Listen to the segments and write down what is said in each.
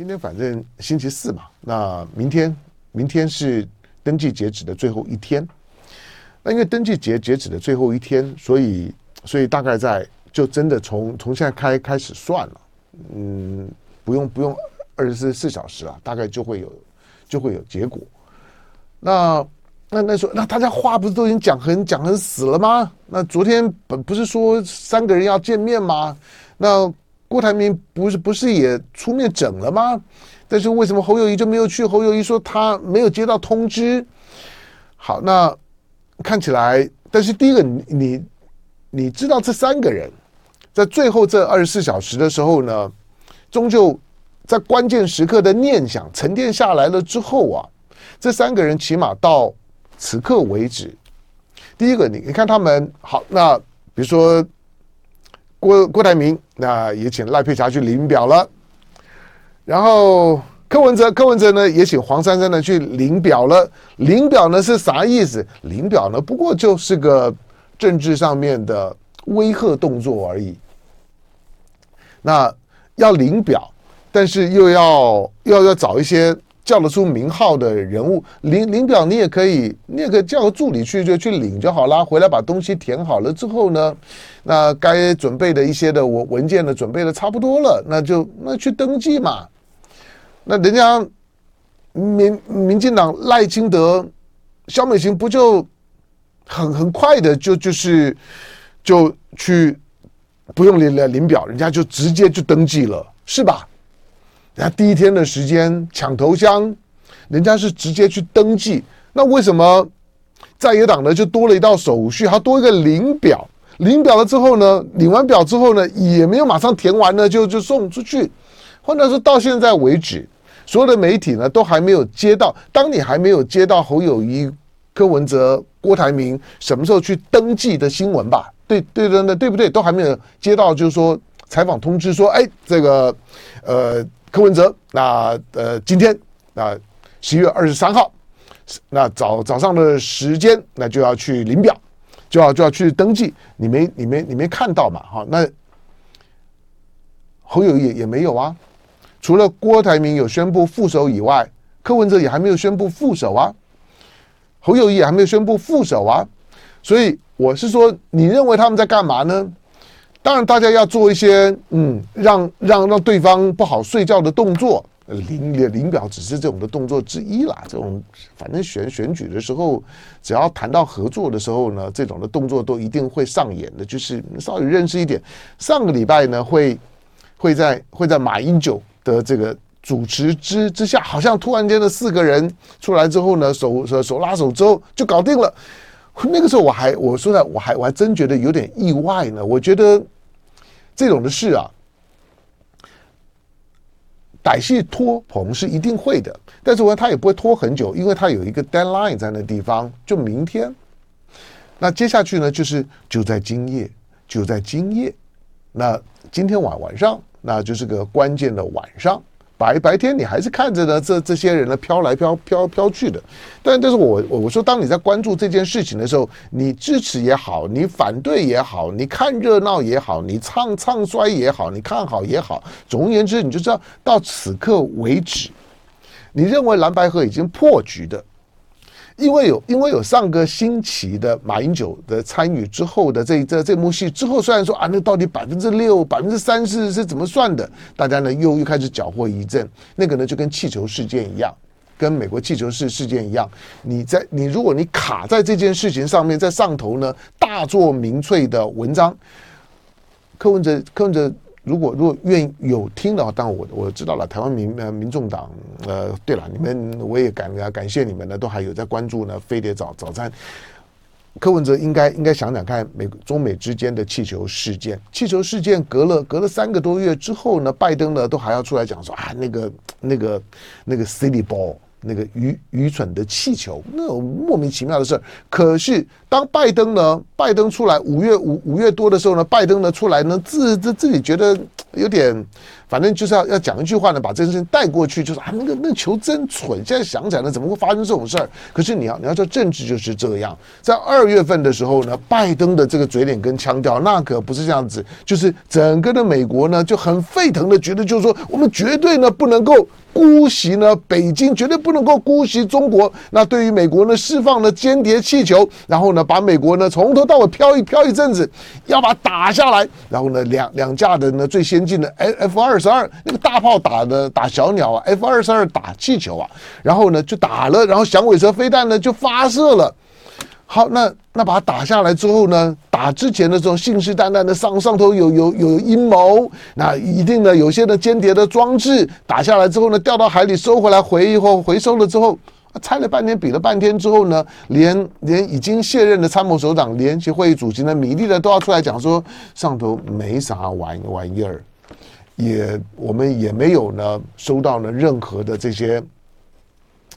今天反正星期四嘛，那明天明天是登记截止的最后一天。那因为登记截截止的最后一天，所以所以大概在就真的从从现在开开始算了，嗯，不用不用二十四小时啊，大概就会有就会有结果。那那那说那大家话不是都已经讲很讲很死了吗？那昨天本不是说三个人要见面吗？那郭台铭不是不是也出面整了吗？但是为什么侯友谊就没有去？侯友谊说他没有接到通知。好，那。看起来，但是第一个，你你你知道这三个人，在最后这二十四小时的时候呢，终究在关键时刻的念想沉淀下来了之后啊，这三个人起码到此刻为止，第一个，你你看他们好，那比如说郭郭台铭，那也请赖佩霞去领表了，然后。柯文哲，柯文哲呢也请黄珊珊呢去领表了。领表呢是啥意思？领表呢不过就是个政治上面的威吓动作而已。那要领表，但是又要要要找一些叫得出名号的人物领领表，你也可以，你也可以叫个助理去就去领就好啦。回来把东西填好了之后呢，那该准备的一些的文文件呢准备的差不多了，那就那去登记嘛。那人家民民进党赖清德、萧美琴不就很很快的就就是就去不用领领表，人家就直接就登记了，是吧？人家第一天的时间抢头香，人家是直接去登记。那为什么在野党呢就多了一道手续，还多一个领表？领表了之后呢，领完表之后呢，也没有马上填完呢，就就送出去。或者说到现在为止，所有的媒体呢都还没有接到。当你还没有接到侯友谊、柯文哲、郭台铭什么时候去登记的新闻吧？对对对对，对不对？都还没有接到，就是说采访通知说，哎，这个呃柯文哲，那呃今天啊十一月二十三号，那早早上的时间，那就要去领表，就要就要去登记。你没你没你没看到嘛？哈，那侯友宜也没有啊。除了郭台铭有宣布副手以外，柯文哲也还没有宣布副手啊，侯友谊也还没有宣布副手啊，所以我是说，你认为他们在干嘛呢？当然，大家要做一些嗯，让让让对方不好睡觉的动作，领领表只是这种的动作之一啦。这种反正选选举的时候，只要谈到合作的时候呢，这种的动作都一定会上演的，就是稍微认识一点。上个礼拜呢，会会在会在马英九。的这个主持之之下，好像突然间的四个人出来之后呢，手手手拉手之后就搞定了。那个时候我还我说呢我还我还真觉得有点意外呢。我觉得这种的事啊，歹戏拖棚是一定会的，但是我他也不会拖很久，因为他有一个 deadline 在那地方，就明天。那接下去呢，就是就在今夜，就在今夜。那今天晚晚上。那就是个关键的晚上，白白天你还是看着呢，这这些人呢飘来飘飘飘去的。但但是我我说，当你在关注这件事情的时候，你支持也好，你反对也好，你看热闹也好，你唱唱衰也好，你看好也好，总而言之，你就知道到此刻为止，你认为蓝白河已经破局的。因为有，因为有上个星期的马英九的参与之后的这这这幕戏之后，虽然说啊，那到底百分之六、百分之三是是怎么算的？大家呢又又开始搅和一阵。那个呢就跟气球事件一样，跟美国气球事事件一样。你在你如果你卡在这件事情上面，在上头呢大做民粹的文章，柯文哲柯文哲。如果如果愿意有听的话，当然我我知道了。台湾民呃民众党呃，对了，你们我也感感谢你们呢，都还有在关注呢。飞碟早早餐，柯文哲应该应该想想看，美中美之间的气球事件，气球事件隔了隔了三个多月之后呢，拜登呢都还要出来讲说啊，那个那个那个 City ball。那个愚愚蠢的气球，那种莫名其妙的事儿。可是当拜登呢，拜登出来五月五五月多的时候呢，拜登呢出来呢，自自自己觉得有点，反正就是要要讲一句话呢，把这件事情带过去，就是啊，那个那球真蠢。现在想起来呢，怎么会发生这种事儿？可是你要你要说，政治就是这样。在二月份的时候呢，拜登的这个嘴脸跟腔调，那可不是这样子，就是整个的美国呢就很沸腾的觉得，就是说我们绝对呢不能够。姑息呢，北京绝对不能够姑息中国。那对于美国呢，释放了间谍气球，然后呢，把美国呢从头到尾飘一飘一阵子，要把打下来。然后呢，两两架的呢最先进的 F 二十二那个大炮打的打小鸟啊，F 二十二打气球啊，然后呢就打了，然后响尾蛇飞弹呢就发射了。好，那那把它打下来之后呢？打之前的这种信誓旦旦的上上头有有有阴谋，那一定的有些的间谍的装置打下来之后呢，掉到海里收回来回以后回收了之后，猜了半天比了半天之后呢，连连已经卸任的参谋首长联席会议主席呢米利的都要出来讲说，上头没啥玩玩意儿，也我们也没有呢收到呢任何的这些。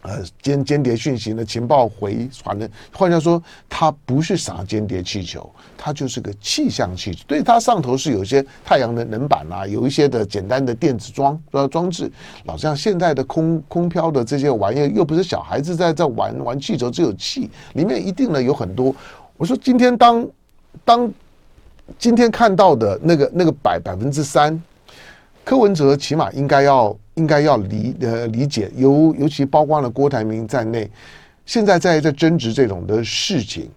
呃，间间谍讯息的情报回传的，换句话说，它不是啥间谍气球，它就是个气象气球。对，它上头是有一些太阳能能板啊，有一些的简单的电子装呃装置。老像现在的空空飘的这些玩意，又不是小孩子在在玩玩气球，只有气，里面一定呢有很多。我说今天当当今天看到的那个那个百百分之三，柯文哲起码应该要。应该要理呃理解，尤尤其包括了郭台铭在内，现在在在争执这种的事情。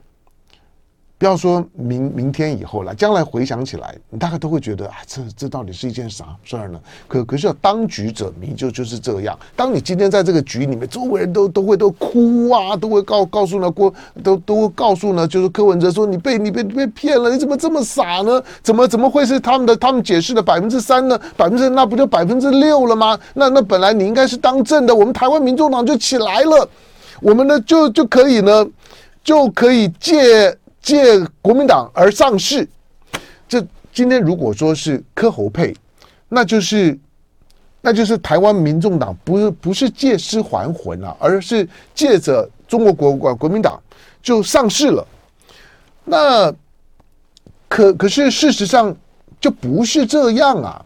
不要说明明天以后了，将来回想起来，你大概都会觉得啊，这这到底是一件啥事儿呢？可可是要当局者迷，就就是这样。当你今天在这个局里面，周围人都都会都哭啊，都会告告诉呢郭，都都会告诉呢，就是柯文哲说你被你被被骗了，你怎么这么傻呢？怎么怎么会是他们的他们解释的百分之三呢？百分之那不就百分之六了吗？那那本来你应该是当政的，我们台湾民众党就起来了，我们呢就就可以呢就可以借。借国民党而上市，这今天如果说是柯侯配，那就是那就是台湾民众党不是不是借尸还魂啊，而是借着中国国国国民党就上市了。那可可是事实上就不是这样啊。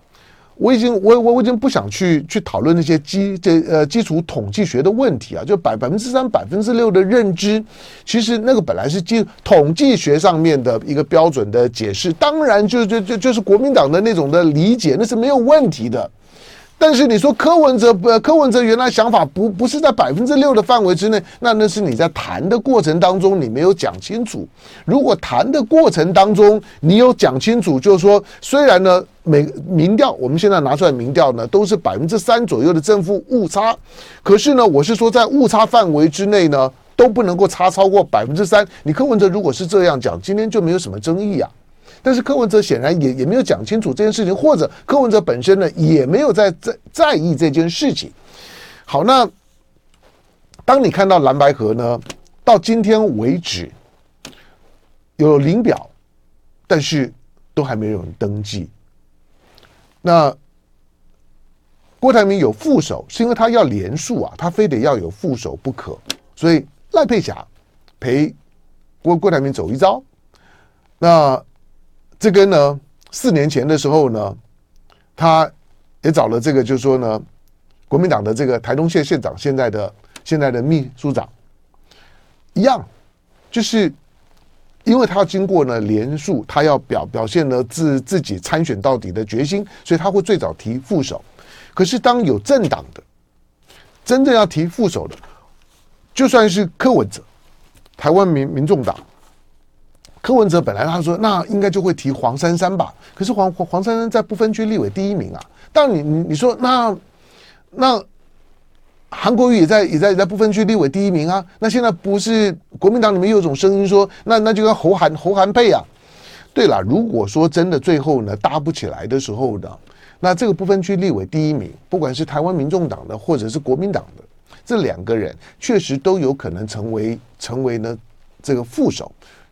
我已经我我我已经不想去去讨论那些基这呃基础统计学的问题啊，就百百分之三百分之六的认知，其实那个本来是基统计学上面的一个标准的解释，当然就就就就是国民党的那种的理解，那是没有问题的。但是你说柯文哲不，柯文哲原来想法不不是在百分之六的范围之内，那那是你在谈的过程当中你没有讲清楚。如果谈的过程当中你有讲清楚，就是说虽然呢每民调我们现在拿出来民调呢都是百分之三左右的正负误差，可是呢我是说在误差范围之内呢都不能够差超过百分之三。你柯文哲如果是这样讲，今天就没有什么争议啊。但是柯文哲显然也也没有讲清楚这件事情，或者柯文哲本身呢也没有在在在意这件事情。好，那当你看到蓝白合呢，到今天为止有领表，但是都还没有人登记。那郭台铭有副手，是因为他要连署啊，他非得要有副手不可，所以赖佩霞陪郭郭台铭走一遭。那这跟呢，四年前的时候呢，他也找了这个，就是说呢，国民党的这个台东县县长，现在的现在的秘书长一样，就是因为他要经过呢连署，他要表表现呢自自己参选到底的决心，所以他会最早提副手。可是当有政党的真正要提副手的，就算是柯文哲，台湾民民众党。柯文哲本来他说那应该就会提黄珊珊吧，可是黄黄珊珊在不分区立委第一名啊。但你你你说那那韩国瑜也在也在也在不分区立委第一名啊。那现在不是国民党里面有种声音说，那那就跟侯韩侯韩配啊。对了，如果说真的最后呢搭不起来的时候呢，那这个不分区立委第一名，不管是台湾民众党的或者是国民党的这两个人，确实都有可能成为成为呢这个副手。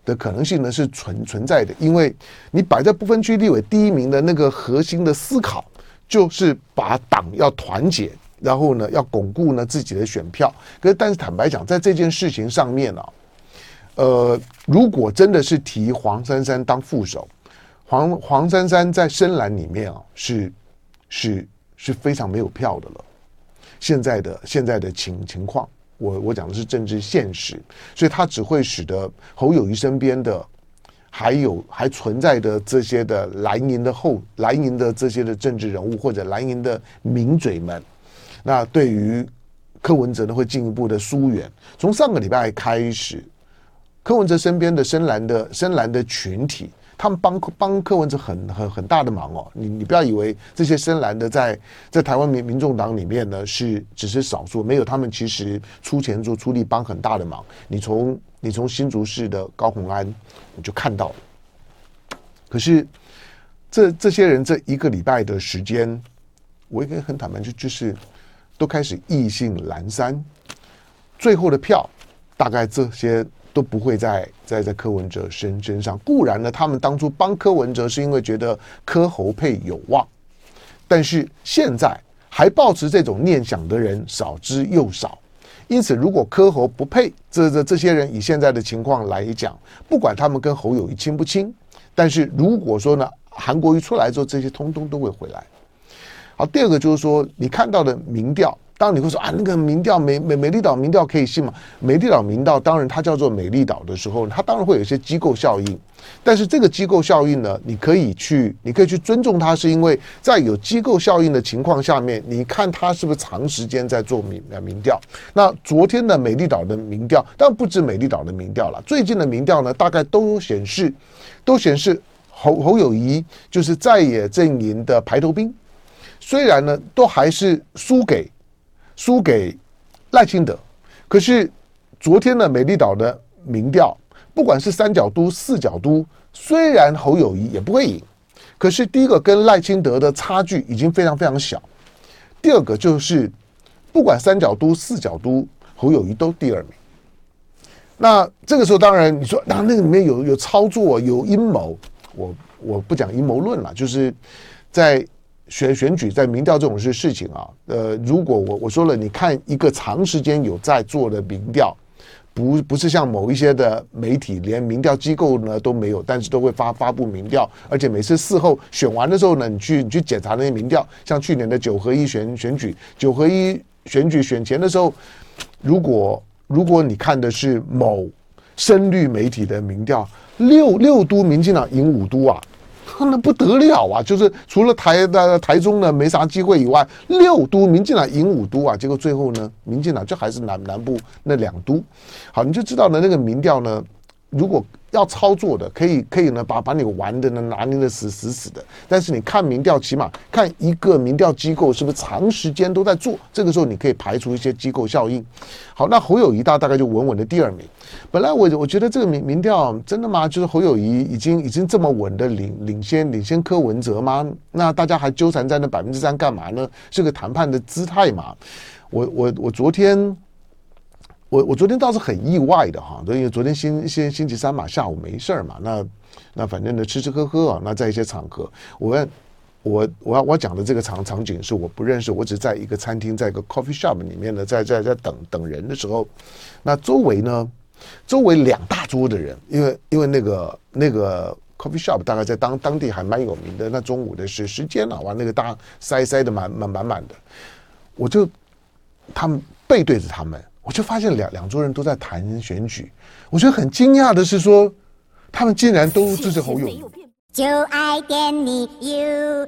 的可能性呢是存存在的，因为你摆在不分区立委第一名的那个核心的思考，就是把党要团结，然后呢要巩固呢自己的选票。可是，但是坦白讲，在这件事情上面呢、啊，呃，如果真的是提黄珊珊当副手，黄黄珊珊在深蓝里面啊，是是是非常没有票的了。现在的现在的情情况，我我讲的是政治现实，所以它只会使得侯友谊身边的还有还存在的这些的蓝营的后蓝营的这些的政治人物或者蓝营的名嘴们，那对于柯文哲呢会进一步的疏远。从上个礼拜开始，柯文哲身边的深蓝的深蓝的群体。他们帮帮柯文哲很很很大的忙哦，你你不要以为这些深蓝的在在台湾民民众党里面呢是只是少数，没有他们其实出钱做出力帮很大的忙。你从你从新竹市的高虹安你就看到了，可是这这些人这一个礼拜的时间，我应该很坦白就就是都开始意兴阑珊，最后的票大概这些。都不会在在在柯文哲身身上。固然呢，他们当初帮柯文哲是因为觉得柯侯配有望，但是现在还抱持这种念想的人少之又少。因此，如果柯侯不配，这这这些人以现在的情况来讲，不管他们跟侯友谊亲不亲，但是如果说呢，韩国瑜出来之后，这些通通都会回来。好，第二个就是说，你看到的民调。当你会说啊，那个民调美美美丽岛民调可以信吗？美丽岛民调当然它叫做美丽岛的时候，它当然会有一些机构效应。但是这个机构效应呢，你可以去，你可以去尊重它，是因为在有机构效应的情况下面，你看它是不是长时间在做民民调。那昨天的美丽岛的民调，当然不止美丽岛的民调了，最近的民调呢，大概都显示，都显示侯侯友谊就是在野阵营的排头兵，虽然呢，都还是输给。输给赖清德，可是昨天的美丽岛的民调，不管是三角都、四角都，虽然侯友谊也不会赢，可是第一个跟赖清德的差距已经非常非常小，第二个就是不管三角都、四角都，侯友谊都第二名。那这个时候，当然你说，那那个里面有有操作、有阴谋，我我不讲阴谋论了，就是在。选选举在民调这种事事情啊，呃，如果我我说了，你看一个长时间有在做的民调，不不是像某一些的媒体连民调机构呢都没有，但是都会发发布民调，而且每次事后选完的时候呢，你去你去检查那些民调，像去年的九合一选选举，九合一选举选前的时候，如果如果你看的是某深绿媒体的民调，六六都民进党赢五都啊。那不得了啊！就是除了台的台中呢没啥机会以外，六都民进党赢五都啊，结果最后呢，民进党就还是南南部那两都。好，你就知道了，那个民调呢，如果。要操作的可以可以呢，把把你玩的呢拿捏的死死死的。但是你看民调，起码看一个民调机构是不是长时间都在做，这个时候你可以排除一些机构效应。好，那侯友宜大大概就稳稳的第二名。本来我我觉得这个民民调真的吗？就是侯友宜已经已经这么稳的领领先领先柯文哲吗？那大家还纠缠在那百分之三干嘛呢？是个谈判的姿态嘛？我我我昨天。我我昨天倒是很意外的哈，因为昨天星星星期三嘛，下午没事儿嘛，那那反正呢吃吃喝喝啊，那在一些场合，我我我要我讲的这个场场景是我不认识，我只在一个餐厅，在一个 coffee shop 里面呢，在在在等等人的时候，那周围呢，周围两大桌的人，因为因为那个那个 coffee shop 大概在当当地还蛮有名的，那中午的时时间啊，哇，那个大塞塞的满满满满的，我就他们背对着他们。我就发现两两桌人都在谈选举，我觉得很惊讶的是说，他们竟然都支持侯友宜。就爱点你 UFO